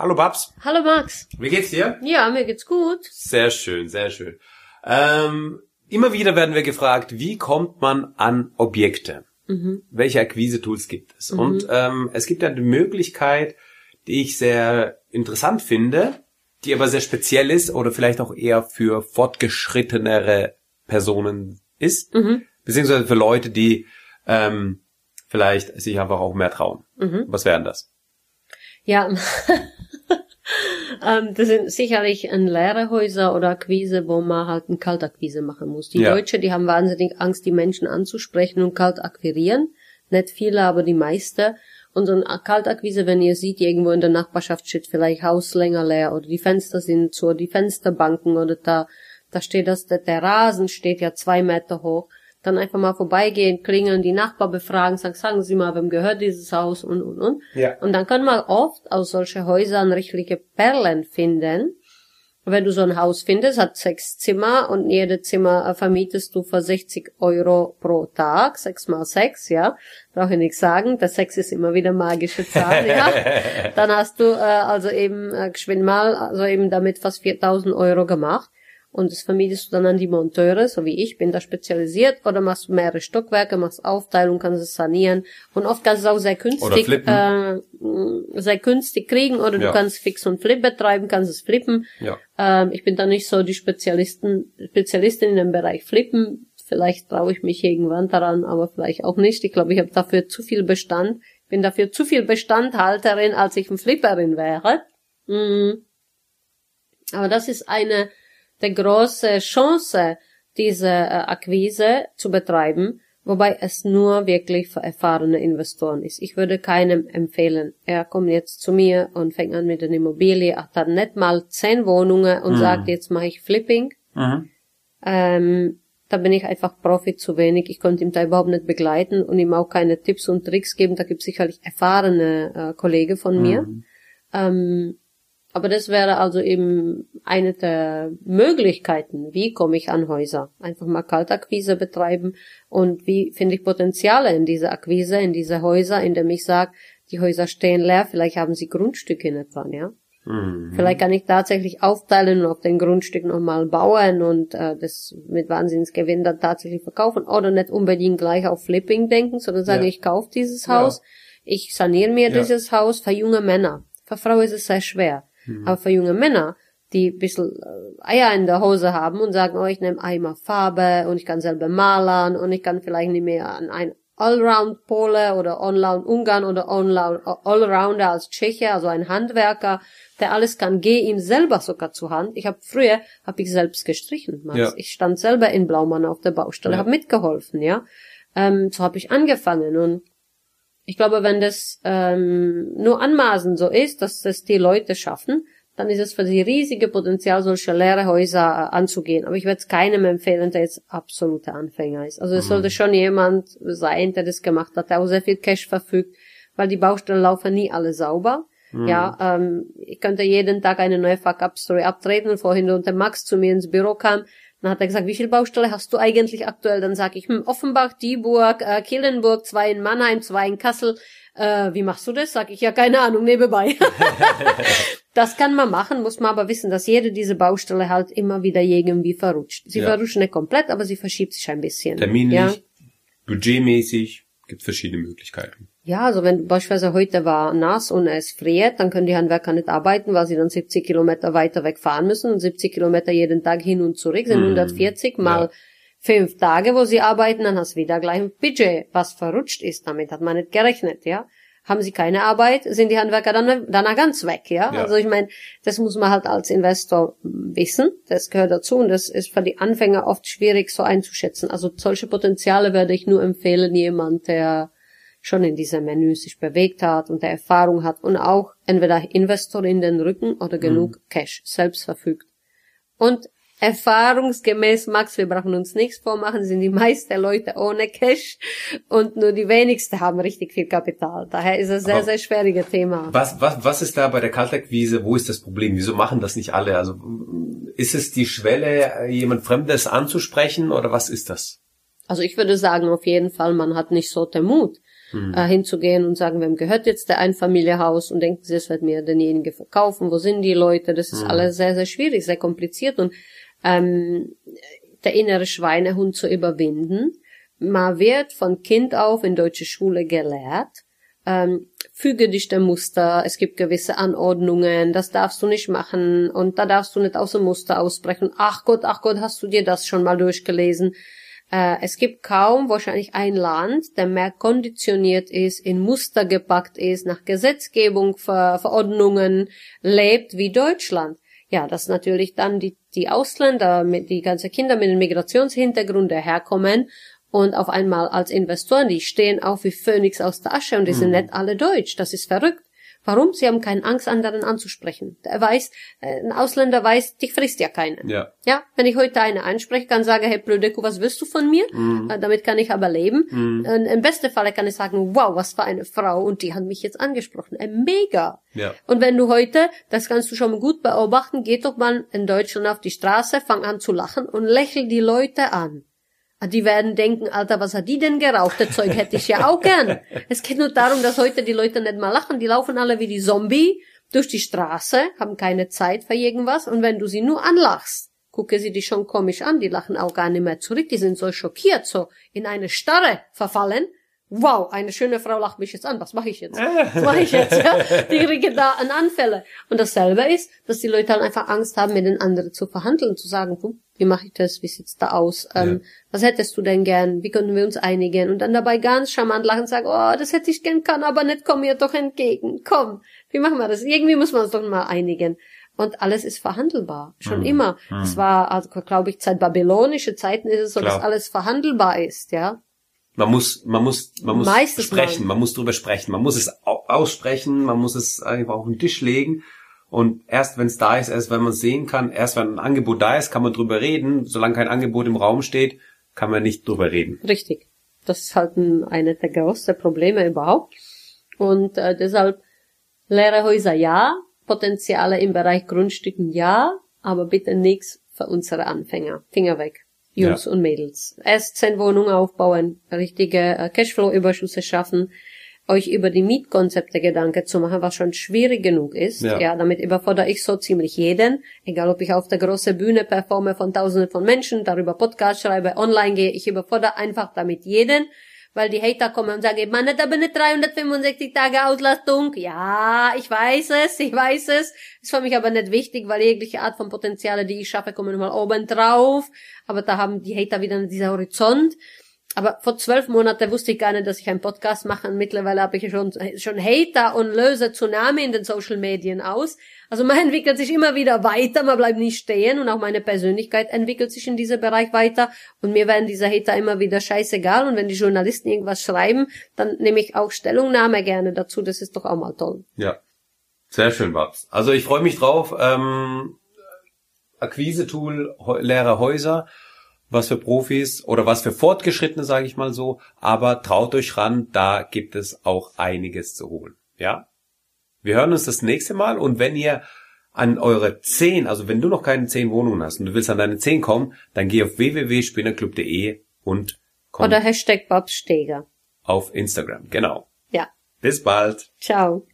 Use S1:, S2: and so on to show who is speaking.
S1: Hallo Babs.
S2: Hallo Max.
S1: Wie geht's dir?
S2: Ja, mir geht's gut.
S1: Sehr schön, sehr schön. Ähm, immer wieder werden wir gefragt, wie kommt man an Objekte? Mhm. Welche Akquise-Tools gibt es? Mhm. Und ähm, es gibt eine Möglichkeit, die ich sehr interessant finde, die aber sehr speziell ist oder vielleicht auch eher für fortgeschrittenere Personen ist, mhm. beziehungsweise für Leute, die ähm, vielleicht sich einfach auch mehr trauen. Mhm. Was wären das?
S2: Ja, ähm, das sind sicherlich ein Lehrerhäuser oder Akquise, wo man halt eine Kaltakquise machen muss. Die ja. Deutsche, die haben wahnsinnig Angst, die Menschen anzusprechen und kalt akquirieren. Nicht viele, aber die meisten. Und so eine Kaltakquise, wenn ihr seht, irgendwo in der Nachbarschaft steht vielleicht Haus länger leer oder die Fenster sind zu, die Fensterbanken oder da, da steht das, der, der Rasen steht ja zwei Meter hoch dann einfach mal vorbeigehen, klingeln, die Nachbar befragen, sagen, sagen Sie mal, wem gehört dieses Haus und, und, und. Ja. Und dann kann man oft aus solchen Häusern richtige Perlen finden. Wenn du so ein Haus findest, hat sechs Zimmer und jede Zimmer äh, vermietest du für 60 Euro pro Tag, sechs mal sechs, ja. Brauche ich nichts sagen, der Sechs ist immer wieder magische Zahl, ja. Dann hast du äh, also eben äh, geschwind mal, also eben damit fast 4000 Euro gemacht und das vermietest du dann an die Monteure, so wie ich, bin da spezialisiert, oder machst du mehrere Stockwerke, machst Aufteilung, kannst es sanieren und oft kannst du es auch sehr günstig, äh, sehr günstig kriegen oder du ja. kannst Fix und Flip betreiben, kannst es flippen. Ja. Ähm, ich bin da nicht so die Spezialisten, Spezialistin in dem Bereich Flippen. Vielleicht traue ich mich irgendwann daran, aber vielleicht auch nicht. Ich glaube, ich habe dafür zu viel Bestand. bin dafür zu viel Bestandhalterin, als ich ein Flipperin wäre. Mhm. Aber das ist eine der große Chance, diese äh, Akquise zu betreiben, wobei es nur wirklich für erfahrene Investoren ist. Ich würde keinem empfehlen, er kommt jetzt zu mir und fängt an mit einer Immobilie, hat dann nicht mal zehn Wohnungen und mhm. sagt, jetzt mache ich Flipping. Mhm. Ähm, da bin ich einfach Profi zu wenig. Ich konnte ihm da überhaupt nicht begleiten und ihm auch keine Tipps und Tricks geben. Da gibt es sicherlich erfahrene äh, Kollegen von mhm. mir. Ähm, aber das wäre also eben eine der Möglichkeiten. Wie komme ich an Häuser? Einfach mal Kaltakquise betreiben und wie finde ich Potenziale in dieser Akquise, in diese Häuser, indem ich sage, die Häuser stehen leer, vielleicht haben sie Grundstücke nicht dran, ja? Mhm. Vielleicht kann ich tatsächlich aufteilen und auf den Grundstück nochmal bauen und äh, das mit Wahnsinnsgewinn dann tatsächlich verkaufen oder nicht unbedingt gleich auf Flipping denken, sondern sagen, ja. ich kaufe dieses Haus, ja. ich saniere mir ja. dieses Haus für junge Männer. Für Frauen ist es sehr schwer. Mhm. Aber für junge Männer, die ein bisschen äh, Eier in der Hose haben und sagen, oh, ich nehme einmal Farbe und ich kann selber malern und ich kann vielleicht nicht mehr an ein Allround Pole oder Allround Ungarn oder Allrounder als Tscheche, also ein Handwerker, der alles kann, geh ihm selber sogar zur Hand. Ich habe früher, habe ich selbst gestrichen. Ja. Ich stand selber in Blaumann auf der Baustelle, ja. habe mitgeholfen, ja. Ähm, so habe ich angefangen und ich glaube, wenn das ähm, nur anmaßen so ist, dass das die Leute schaffen, dann ist es für sie riesige Potenzial, solche leere Häuser äh, anzugehen. Aber ich werde es keinem empfehlen, der jetzt absoluter Anfänger ist. Also es mhm. sollte schon jemand sein, der das gemacht hat, der auch sehr viel Cash verfügt, weil die Baustellen laufen nie alle sauber. Mhm. Ja, ähm, ich könnte jeden Tag eine neue Fuck-Up-Story abtreten. Vorhin und der Max zu mir ins Büro kam, dann hat er gesagt, wie viel Baustelle hast du eigentlich aktuell? Dann sage ich, hm, Offenbach, Dieburg, äh, Killenburg, zwei in Mannheim, zwei in Kassel. Äh, wie machst du das? Sag ich, ja, keine Ahnung, nebenbei. das kann man machen, muss man aber wissen, dass jede diese Baustelle halt immer wieder irgendwie verrutscht. Sie ja. verrutscht nicht komplett, aber sie verschiebt sich ein bisschen.
S1: Terminlich, ja? budgetmäßig, gibt verschiedene Möglichkeiten.
S2: Ja, also wenn beispielsweise heute war nass und es friert, dann können die Handwerker nicht arbeiten, weil sie dann 70 Kilometer weiter wegfahren müssen und 70 Kilometer jeden Tag hin und zurück sind mm, 140 mal ja. fünf Tage, wo sie arbeiten, dann hast du wieder gleich ein Budget, was verrutscht ist. Damit hat man nicht gerechnet, ja. Haben sie keine Arbeit, sind die Handwerker dann danach ganz weg, ja. ja. Also ich meine, das muss man halt als Investor wissen, das gehört dazu und das ist für die Anfänger oft schwierig so einzuschätzen. Also solche Potenziale würde ich nur empfehlen, jemand, der schon in dieser Menü sich bewegt hat und der Erfahrung hat und auch entweder Investor in den Rücken oder genug mhm. Cash selbst verfügt. Und erfahrungsgemäß, Max, wir brauchen uns nichts vormachen, sind die meisten Leute ohne Cash und nur die wenigsten haben richtig viel Kapital. Daher ist es ein sehr, sehr schwieriges Thema.
S1: Was, was, was ist da bei der Kaltakquise, wo ist das Problem? Wieso machen das nicht alle? Also ist es die Schwelle, jemand Fremdes anzusprechen oder was ist das?
S2: Also ich würde sagen, auf jeden Fall, man hat nicht so den Mut. mhm. äh, hinzugehen und sagen, wem gehört jetzt der Einfamilienhaus und denken sie, es wird mir denjenigen verkaufen, wo sind die Leute? Das ist mhm. alles sehr, sehr schwierig, sehr kompliziert und ähm, der innere Schweinehund zu überwinden. Man wird von Kind auf in deutsche Schule gelehrt, ähm, füge dich dem Muster, es gibt gewisse Anordnungen, das darfst du nicht machen und da darfst du nicht aus dem Muster ausbrechen. Ach Gott, ach Gott, hast du dir das schon mal durchgelesen? Äh, es gibt kaum wahrscheinlich ein Land, der mehr konditioniert ist, in Muster gepackt ist, nach Gesetzgebung, Ver Verordnungen lebt wie Deutschland. Ja, dass natürlich dann die, die Ausländer, mit, die ganze Kinder mit dem Migrationshintergrund daherkommen und auf einmal als Investoren, die stehen auf wie Phönix aus der Asche und die sind mhm. nicht alle deutsch. Das ist verrückt. Warum? Sie haben keine Angst, anderen anzusprechen. Er weiß, äh, ein Ausländer weiß, dich frisst ja keiner.
S1: Ja.
S2: Ja, wenn ich heute eine anspreche, kann sagen, hey Blödeku, was willst du von mir? Mhm. Äh, damit kann ich aber leben. Mhm. Und Im besten Falle kann ich sagen, wow, was für eine Frau und die hat mich jetzt angesprochen. Äh, mega.
S1: Ja.
S2: Und wenn du heute, das kannst du schon gut beobachten, geht doch mal in Deutschland auf die Straße, fang an zu lachen und lächel die Leute an. Ah, die werden denken, Alter, was hat die denn geraucht? Das Zeug hätte ich ja auch gern. Es geht nur darum, dass heute die Leute nicht mal lachen. Die laufen alle wie die Zombie durch die Straße, haben keine Zeit für irgendwas. Und wenn du sie nur anlachst, gucke sie dich schon komisch an. Die lachen auch gar nicht mehr zurück. Die sind so schockiert, so in eine Starre verfallen. Wow, eine schöne Frau lacht mich jetzt an. Was mache ich jetzt? Was mache ich jetzt? Ja? Die kriegen da an Anfälle. Und dasselbe ist, dass die Leute halt einfach Angst haben, mit den anderen zu verhandeln, zu sagen, wie mache ich das, wie sieht's da aus, ähm, ja. was hättest du denn gern, wie können wir uns einigen und dann dabei ganz charmant lachen und sagen, oh, das hätte ich gern, kann aber nicht, komm mir doch entgegen, komm, wie machen wir das, irgendwie muss man uns doch mal einigen. Und alles ist verhandelbar, schon mhm. immer. Mhm. Es war, also, glaube ich, seit babylonische Zeiten ist es so, Klar. dass alles verhandelbar ist, ja.
S1: Man muss, man muss, man muss Meistens sprechen, man muss drüber sprechen, man muss es aussprechen, man muss es einfach auf den Tisch legen und erst wenn es da ist, erst wenn man es sehen kann, erst wenn ein Angebot da ist, kann man drüber reden. Solange kein Angebot im Raum steht, kann man nicht drüber reden.
S2: Richtig. Das ist halt ein, eine der größten Probleme überhaupt. Und äh, deshalb leere Häuser ja, Potenziale im Bereich Grundstücken ja, aber bitte nichts für unsere Anfänger. Finger weg. Jungs ja. und Mädels. Erst zehn Wohnungen aufbauen, richtige äh, Cashflow-Überschüsse schaffen, euch über die Mietkonzepte Gedanken zu machen, was schon schwierig genug ist. Ja. ja, damit überfordere ich so ziemlich jeden. Egal, ob ich auf der großen Bühne performe von tausenden von Menschen, darüber Podcast schreibe, online gehe, ich überfordere einfach damit jeden. Weil die Hater kommen und sagen, man hat aber eine 365 Tage Auslastung. Ja, ich weiß es, ich weiß es. Ist für mich aber nicht wichtig, weil jegliche Art von Potenziale, die ich schaffe, kommen mal oben drauf. Aber da haben die Hater wieder diesen Horizont. Aber vor zwölf Monaten wusste ich gar nicht, dass ich einen Podcast mache. Und mittlerweile habe ich schon, schon Hater und löse Tsunami in den Social Medien aus. Also man entwickelt sich immer wieder weiter, man bleibt nicht stehen und auch meine Persönlichkeit entwickelt sich in diesem Bereich weiter und mir werden diese Hater immer wieder scheißegal und wenn die Journalisten irgendwas schreiben, dann nehme ich auch Stellungnahme gerne dazu, das ist doch auch mal toll.
S1: Ja, sehr schön, Babs. Also ich freue mich drauf. Ähm, Akquise-Tool, leere Häuser was für Profis oder was für Fortgeschrittene, sage ich mal so. Aber traut euch ran, da gibt es auch einiges zu holen. Ja? Wir hören uns das nächste Mal und wenn ihr an eure zehn, also wenn du noch keine zehn Wohnungen hast und du willst an deine zehn kommen, dann geh auf www.spinnerclub.de und
S2: komm. Oder Hashtag Bob Steger.
S1: Auf Instagram, genau.
S2: Ja.
S1: Bis bald.
S2: Ciao.